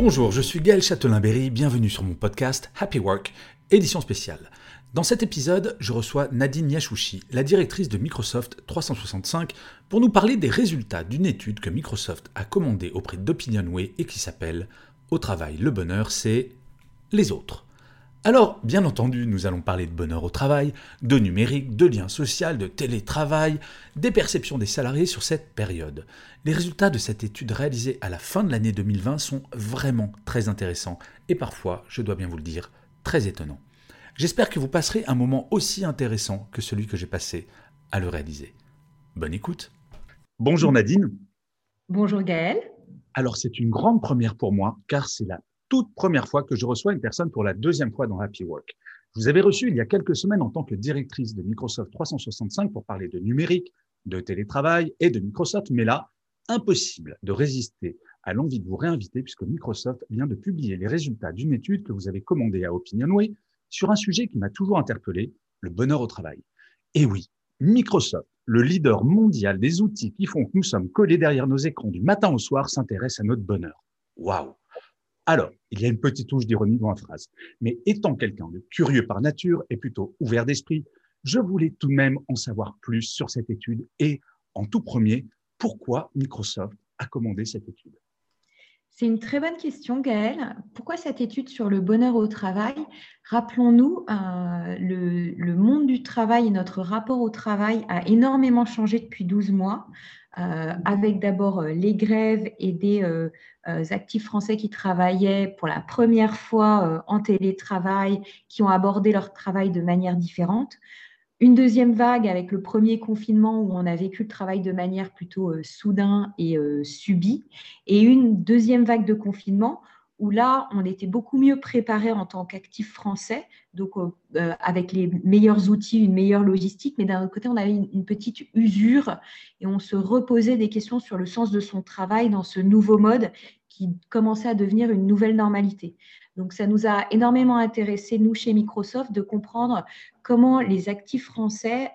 Bonjour, je suis Gaël Châtelain-Berry, bienvenue sur mon podcast Happy Work, édition spéciale. Dans cet épisode, je reçois Nadine Yashouchi, la directrice de Microsoft 365, pour nous parler des résultats d'une étude que Microsoft a commandée auprès d'Opinionway et qui s'appelle Au travail, le bonheur, c'est les autres. Alors, bien entendu, nous allons parler de bonheur au travail, de numérique, de lien social, de télétravail, des perceptions des salariés sur cette période. Les résultats de cette étude réalisée à la fin de l'année 2020 sont vraiment très intéressants et parfois, je dois bien vous le dire, très étonnants. J'espère que vous passerez un moment aussi intéressant que celui que j'ai passé à le réaliser. Bonne écoute. Bonjour Nadine. Bonjour Gaël. Alors c'est une grande première pour moi car c'est la toute première fois que je reçois une personne pour la deuxième fois dans Happy Work. Vous avais reçu il y a quelques semaines en tant que directrice de Microsoft 365 pour parler de numérique, de télétravail et de Microsoft, mais là, impossible de résister à l'envie de vous réinviter puisque Microsoft vient de publier les résultats d'une étude que vous avez commandée à Opinionway sur un sujet qui m'a toujours interpellé, le bonheur au travail. Et oui, Microsoft, le leader mondial des outils qui font que nous sommes collés derrière nos écrans du matin au soir, s'intéresse à notre bonheur. Waouh alors, il y a une petite touche d'ironie dans la phrase. Mais étant quelqu'un de curieux par nature et plutôt ouvert d'esprit, je voulais tout de même en savoir plus sur cette étude et, en tout premier, pourquoi Microsoft a commandé cette étude. C'est une très bonne question, Gaëlle. Pourquoi cette étude sur le bonheur au travail? Rappelons-nous, euh, le, monde du travail et notre rapport au travail a énormément changé depuis 12 mois. Euh, avec d'abord euh, les grèves et des actifs français qui travaillaient pour la première fois en télétravail, qui ont abordé leur travail de manière différente. Une deuxième vague avec le premier confinement où on a vécu le travail de manière plutôt soudain et subie. Et une deuxième vague de confinement où là, on était beaucoup mieux préparé en tant qu'actif français, donc euh, euh, avec les meilleurs outils, une meilleure logistique, mais d'un côté, on avait une, petite usure et on se reposait des questions sur le sens de son travail dans ce nouveau mode qui commençait à devenir une nouvelle normalité. Donc, ça nous a énormément intéressé, nous, chez Microsoft, de comprendre comment les actifs français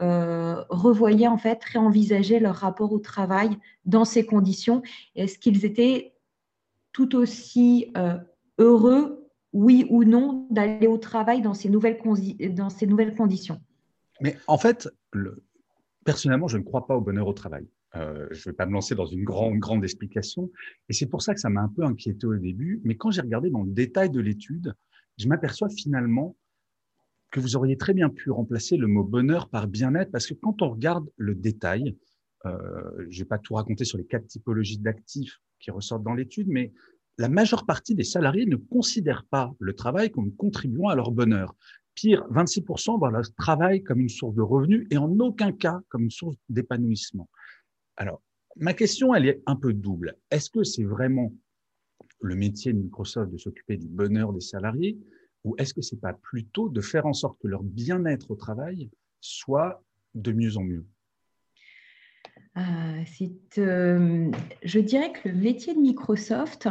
euh, revoyaient, en fait, réenvisageaient leur rapport au travail dans ces conditions. Est-ce qu'ils étaient tout aussi euh, heureux, oui ou non, d'aller au travail dans ces nouvelles, dans ces nouvelles conditions? Mais en fait, personnellement, je ne crois pas au bonheur au travail. Euh, je ne vais pas me lancer dans une grande, grande explication. Et c'est pour ça que ça m'a un peu inquiété au début. Mais quand j'ai regardé dans le détail de l'étude, je m'aperçois finalement que vous auriez très bien pu remplacer le mot bonheur par bien-être, parce que quand on regarde le détail, euh, je ne vais pas tout raconter sur les quatre typologies d'actifs qui ressortent dans l'étude, mais la majeure partie des salariés ne considèrent pas le travail comme contribuant à leur bonheur. Pire, 26% voient le travail comme une source de revenus et en aucun cas comme une source d'épanouissement. Alors, ma question, elle est un peu double. Est-ce que c'est vraiment le métier de Microsoft de s'occuper du bonheur des salariés ou est-ce que c'est pas plutôt de faire en sorte que leur bien-être au travail soit de mieux en mieux? Euh, euh, je dirais que le métier de Microsoft,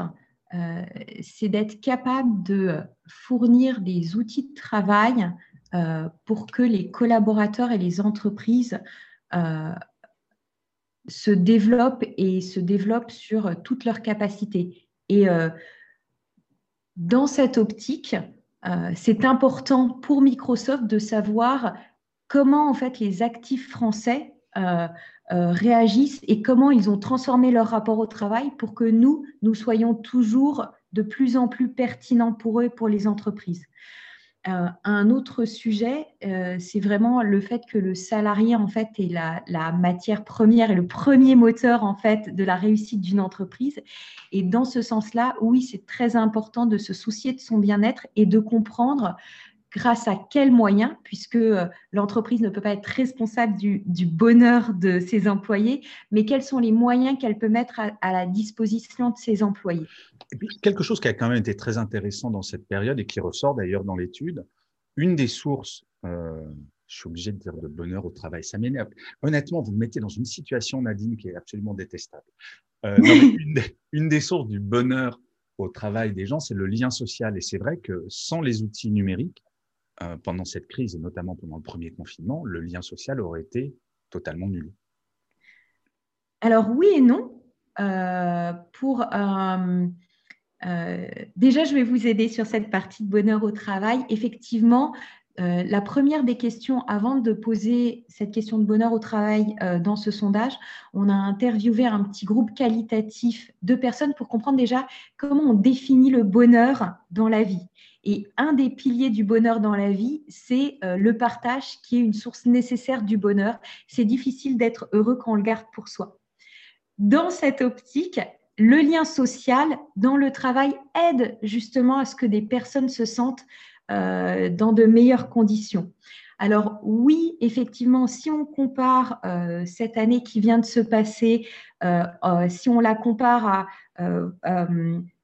euh, c'est d'être capable de fournir des outils de travail pour que les collaborateurs et les entreprises se développent et se développent sur toutes leurs capacités. Et dans cette optique, c'est important pour Microsoft de savoir comment en fait les actifs français euh, réagissent et comment ils ont transformé leur rapport au travail pour que nous, nous soyons toujours de plus en plus pertinents pour eux et pour les entreprises. Euh, un autre sujet, euh, c'est vraiment le fait que le salarié en fait est la, la, matière première et le premier moteur en fait de la réussite d'une entreprise. Et dans ce sens-là, oui, c'est très important de se soucier de son bien-être et de comprendre grâce à quels moyens, puisque euh, l'entreprise ne peut pas être responsable du, bonheur de ses employés, mais quels sont les moyens qu'elle peut mettre à, la disposition de ses employés? quelque chose qui a quand même été très intéressant dans cette période et qui ressort d'ailleurs dans l'étude, une des sources, euh, je suis obligé de dire de bonheur au travail, ça m'énerve. Honnêtement, vous me mettez dans une situation, Nadine, qui est absolument détestable. Euh, une, des, sources du bonheur au travail des gens, c'est le lien social. Et c'est vrai que sans les outils numériques, euh, pendant cette crise, et notamment pendant le premier confinement, le lien social aurait été totalement nul. Alors oui et non. Euh, pour déjà, je vais vous aider sur cette partie de bonheur au travail. Effectivement, euh, la première des questions, avant de poser cette question de bonheur au travail euh, dans ce sondage, on a interviewé un petit groupe qualitatif de personnes pour comprendre déjà comment on définit le bonheur dans la vie. Et un des piliers du bonheur dans la vie, c'est euh, le partage qui est une source nécessaire du bonheur. C'est difficile d'être heureux quand on le garde pour soi. Dans cette optique, le lien social dans le travail aide justement à ce que des personnes se sentent euh, dans de meilleures conditions. Alors oui, effectivement, si on compare euh, cette année qui vient de se passer, si on la compare à,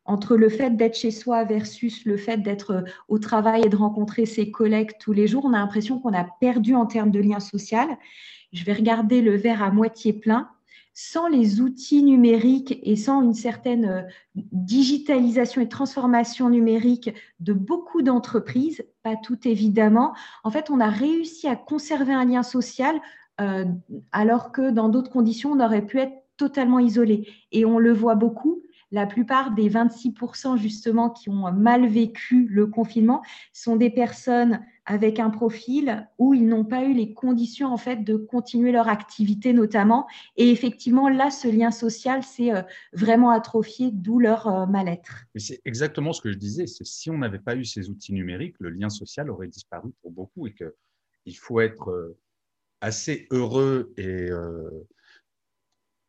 entre le fait d'être chez soi versus le fait d'être au travail et de rencontrer ses collègues tous les jours, on a l'impression qu'on a perdu en termes de lien social. Je vais regarder le verre à moitié plein sans les outils numériques et sans une certaine euh, digitalisation et transformation numérique de beaucoup d'entreprises, pas toutes évidemment, en fait, on a réussi à conserver un lien social euh, alors que dans d'autres conditions, on aurait pu être totalement isolé. Et on le voit beaucoup, la plupart des 26% justement qui ont mal vécu le confinement sont des personnes avec un profil où ils n'ont pas eu les conditions en fait de continuer leur activité notamment. Et effectivement, là, ce lien social s'est euh, vraiment atrophié, d'où leur euh, mal-être. C'est exactement ce que je disais. C'est si on n'avait pas eu ces outils numériques, le lien social aurait disparu pour beaucoup et qu'il faut être euh, assez heureux et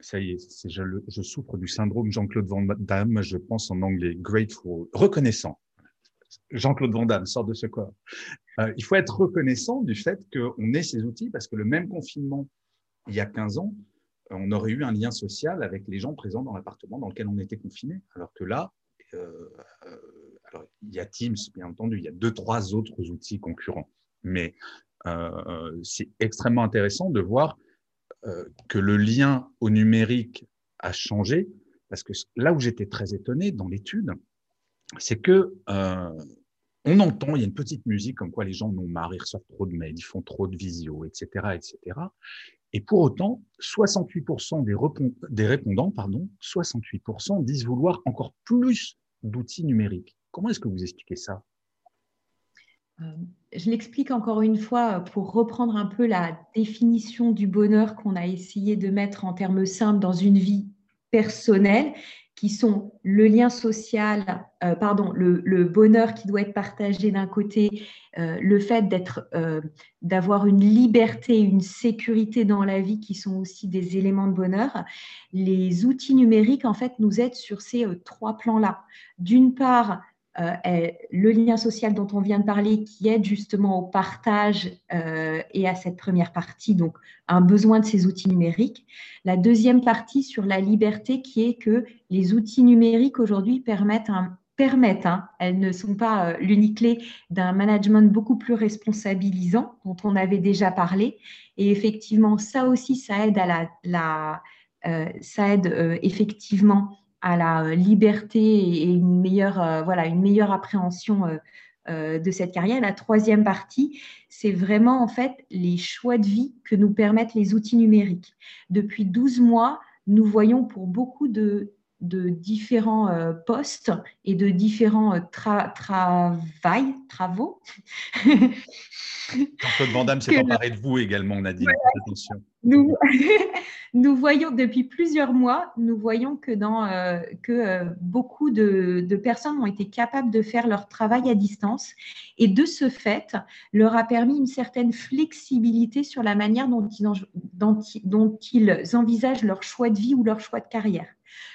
ça y est, je, souffre du syndrome Jean-Claude Van Damme, je pense en anglais, grateful, reconnaissant. Jean-Claude Van Damme sort de ce corps. Euh, il faut être reconnaissant du fait qu'on ait ces outils parce que le même confinement, il y a 15 ans, on aurait eu un lien social avec les gens présents dans l'appartement dans lequel on était confiné. Alors que là, euh, euh, alors, il y a Teams, bien entendu, il y a deux, trois autres outils concurrents. Mais c'est extrêmement intéressant de voir euh, que le lien au numérique a changé, parce que là où j'étais très étonné dans l'étude, c'est que euh, on entend, il y a une petite musique comme quoi les gens n'ont marre, ils reçoivent trop de mails, ils font trop de visio, etc., etc. Et pour autant, 68% des, des répondants, pardon, 68% disent vouloir encore plus d'outils numériques. Comment est-ce que vous expliquez ça? euh, je l'explique encore une fois pour reprendre un peu la définition du bonheur qu'on a essayé de mettre en termes simples dans une vie personnelle, qui sont le lien social, euh, pardon, le, bonheur qui doit être partagé d'un côté, euh, le fait d'avoir une liberté, une sécurité dans la vie, qui sont aussi des éléments de bonheur. Les outils numériques en fait nous aident sur ces trois plans-là. D'une part, euh, le lien social dont on vient de parler qui aide justement au partage euh, et à cette première partie, donc un besoin de ces outils numériques. La deuxième partie sur la liberté qui est que les outils numériques aujourd'hui permettent hein, elles ne sont pas euh, l'unique clé d'un management beaucoup plus responsabilisant dont on avait déjà parlé. Et effectivement, ça aussi, ça aide à la, la ça aide effectivement à la euh, liberté et une meilleure, euh, voilà, une meilleure appréhension euh, de cette carrière. La troisième partie, c'est vraiment en fait les choix de vie que nous permettent les outils numériques. Depuis 12 mois, nous voyons pour beaucoup de, de différents postes et de différents travails, travaux. Jean-Claude Van s'est emparé de vous également, Nadine. Attention. Nous, nous voyons depuis plusieurs mois, nous voyons que, dans, euh, que euh, beaucoup de, personnes ont été capables de faire leur travail à distance et de ce fait, leur a permis une certaine flexibilité sur la manière dont ils, dont, dont ils envisagent leur choix de vie ou leur choix de carrière.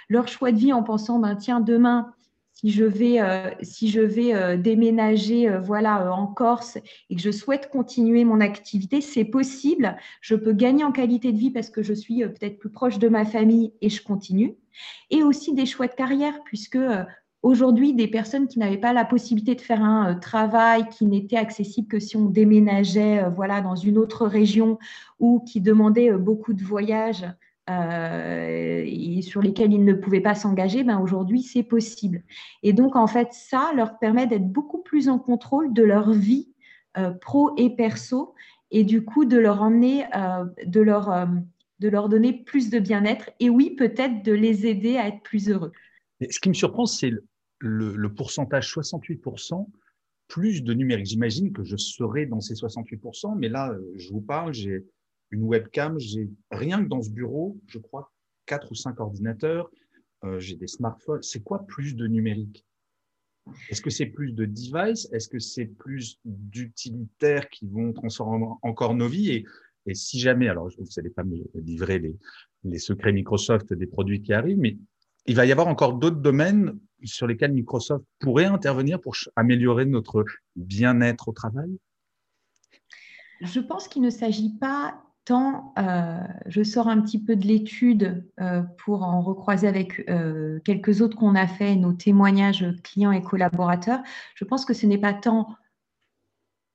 Leur choix de vie en pensant, ben, tiens, demain, si je vais, euh, si je vais euh, déménager euh, voilà, en Corse et que je souhaite continuer mon activité, c'est possible. Je peux gagner en qualité de vie parce que je suis peut-être plus proche de ma famille et je continue. Et aussi des choix de carrière, puisque aujourd'hui, des personnes qui n'avaient pas la possibilité de faire un travail qui n'était accessible que si on déménageait voilà, dans une autre région ou qui demandait beaucoup de voyages, euh, et sur lesquels ils ne pouvaient pas s'engager, ben aujourd'hui c'est possible. Et donc en fait ça leur permet d'être beaucoup plus en contrôle de leur vie euh, pro et perso et du coup de leur emmener, euh, de, leur, de leur donner plus de bien-être et oui peut-être de les aider à être plus heureux. ce qui me surprend c'est le, le, pourcentage 68% plus de numérique. J'imagine que je serai dans ces 68%, mais là je vous parle, j'ai une webcam. J'ai rien que dans ce bureau, je crois, quatre ou cinq ordinateurs. Euh, j'ai des smartphones. C'est quoi plus de numérique? Est-ce que c'est plus de devices? Est-ce que c'est plus d'utilitaires qui vont transformer encore nos vies? Et, si jamais, alors vous n'allez pas me livrer les secrets Microsoft des produits qui arrivent, mais il va y avoir encore d'autres domaines sur lesquels Microsoft pourrait intervenir pour améliorer notre bien-être au travail? Je pense qu'il ne s'agit pas tant euh, je sors un petit peu de l'étude euh, pour en recroiser avec euh, quelques autres qu'on a fait, nos témoignages clients et collaborateurs, je pense que ce n'est pas tant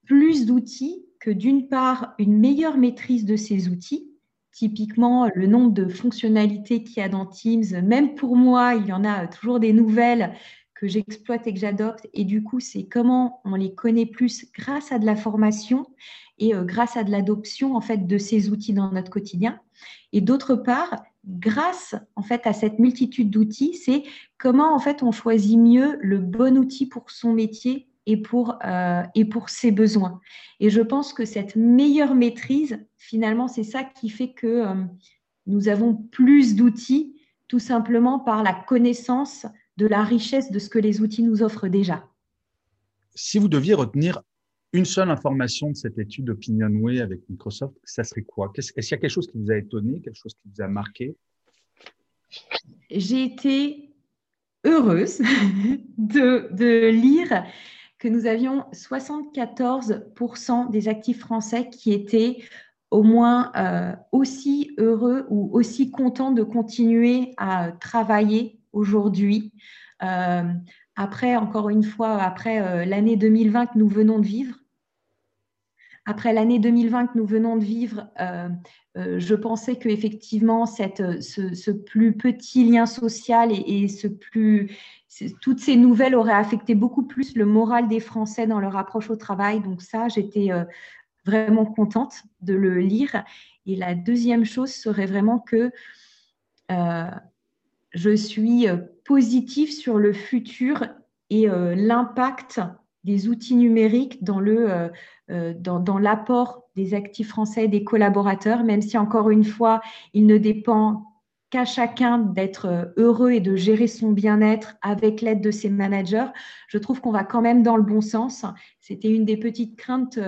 plus d'outils que d'une part une meilleure maîtrise de ces outils. Typiquement, le nombre de fonctionnalités qu'il y a dans Teams, même pour moi, il y en a toujours des nouvelles que j'exploite et que j'adopte. Et du coup, c'est comment on les connaît plus grâce à de la formation et euh, grâce à de l'adoption en fait de ces outils dans notre quotidien. Et d'autre part, grâce en fait à cette multitude d'outils, c'est comment en fait on choisit mieux le bon outil pour son métier et pour, euh, et pour ses besoins. Et je pense que cette meilleure maîtrise, finalement, c'est ça qui fait que euh, nous avons plus d'outils, tout simplement par la connaissance de la richesse de ce que les outils nous offrent déjà. Si vous deviez retenir une seule information de cette étude OpinionWay avec Microsoft, ça serait quoi? Est-ce qu'il y a quelque chose qui vous a étonné, quelque chose qui vous a marqué? J'ai été heureuse de, de, lire que nous avions 74% des actifs français qui étaient au moins euh, aussi heureux ou aussi contents de continuer à travailler aujourd'hui. Euh, après, encore une fois, après euh, l'année 2020 que nous venons de vivre, après l'année 2020 que nous venons de vivre, euh, je pensais que effectivement cette, ce, plus petit lien social et, ce plus, toutes ces nouvelles auraient affecté beaucoup plus le moral des Français dans leur approche au travail. Donc ça, j'étais vraiment contente de le lire. Et la deuxième chose serait vraiment que je suis euh, positive sur le futur et euh, l'impact des outils numériques euh, dans, l'apport des actifs français et des collaborateurs, même si encore une fois, il ne dépend qu'à chacun d'être heureux et de gérer son bien-être avec l'aide de ses managers. Je trouve qu'on va quand même dans le bon sens. C'était une des petites craintes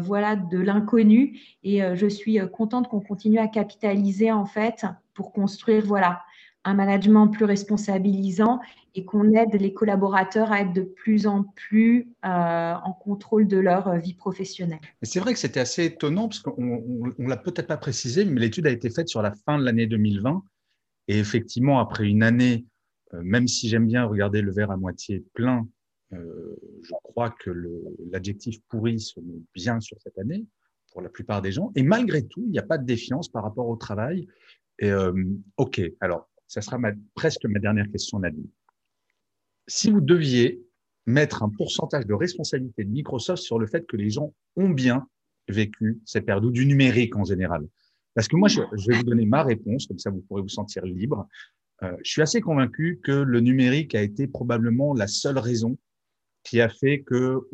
voilà, de l'inconnu et je suis contente qu'on continue à capitaliser en fait pour construire voilà, un management plus responsabilisant et qu'on aide les collaborateurs à être de plus en plus euh, en contrôle de leur vie professionnelle. C'est vrai que c'était assez étonnant parce qu'on ne l'a peut-être pas précisé, mais l'étude a été faite sur la fin de l'année 2020. Et effectivement, après une année, euh, même si j'aime bien regarder le verre à moitié plein, euh, je crois que l'adjectif pourri se met bien sur cette année pour la plupart des gens. Et malgré tout, il n'y a pas de défiance par rapport au travail. OK, alors ça sera presque ma dernière question, Nadine. Si vous deviez mettre un pourcentage de responsabilité de Microsoft sur le fait que les gens ont bien vécu cette période du numérique en général? Parce que moi, je, vais vous donner ma réponse, comme ça vous pourrez vous sentir libre. Euh, je suis assez convaincu que le numérique a été probablement la seule raison qui a fait que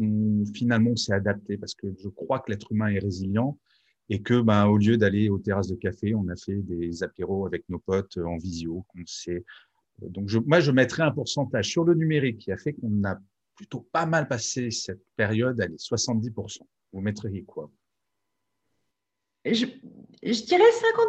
finalement on s'est adapté, parce que je crois que l'être humain est résilient et que ben, au lieu d'aller aux terrasses de café, on a fait des apéros avec nos potes en visio. Euh, donc moi, je mettrais un pourcentage sur le numérique qui a fait qu'on a plutôt pas mal passé cette période, allez, 70%. Vous mettriez quoi je, je, dirais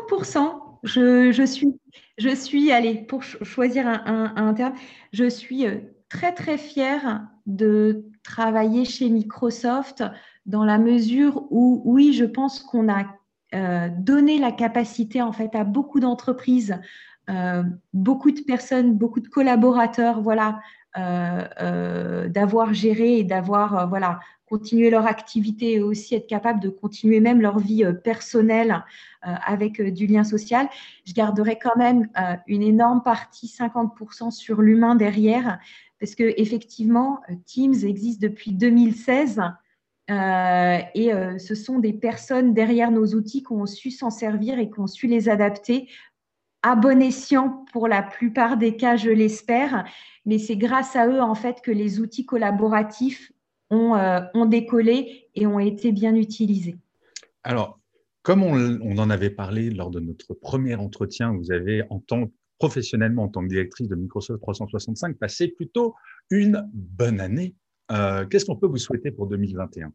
50%. Je, suis, je suis, allez, pour choisir un, un, terme, je suis euh, très très fière de travailler chez Microsoft dans la mesure où, oui, je pense qu'on a euh, donné la capacité en fait à beaucoup d'entreprises, euh, beaucoup de personnes, beaucoup de collaborateurs, voilà, euh, d'avoir géré et d'avoir voilà continué leur activité et aussi être capable de continuer même leur vie personnelle avec du lien social. Je garderai quand même une énorme partie, 50% sur l'humain derrière, parce que effectivement, Teams existe depuis 2016. Euh, et euh, ce sont des personnes derrière nos outils qui ont su s'en servir et qui ont su les adapter à bon escient pour la plupart des cas, je l'espère. Mais c'est grâce à eux, en fait, que les outils collaboratifs ont, euh, décollé et ont été bien utilisés. Alors, comme on, on, en avait parlé lors de notre premier entretien, vous avez, en tant professionnellement, en tant que directrice de Microsoft 365, passé plutôt une bonne année euh, qu'est-ce qu'on peut vous souhaiter pour 2021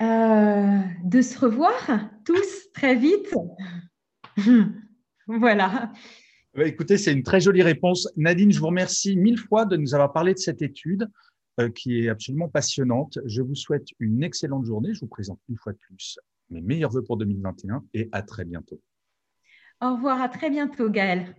euh, De se revoir tous très vite. voilà. Bah, écoutez, c'est une très jolie réponse. Nadine, je vous remercie mille fois de nous avoir parlé de cette étude euh, qui est absolument passionnante. Je vous souhaite une excellente journée. Je vous présente une fois de plus mes meilleurs voeux pour 2021 et à très bientôt. Au revoir, à très bientôt, Gaël.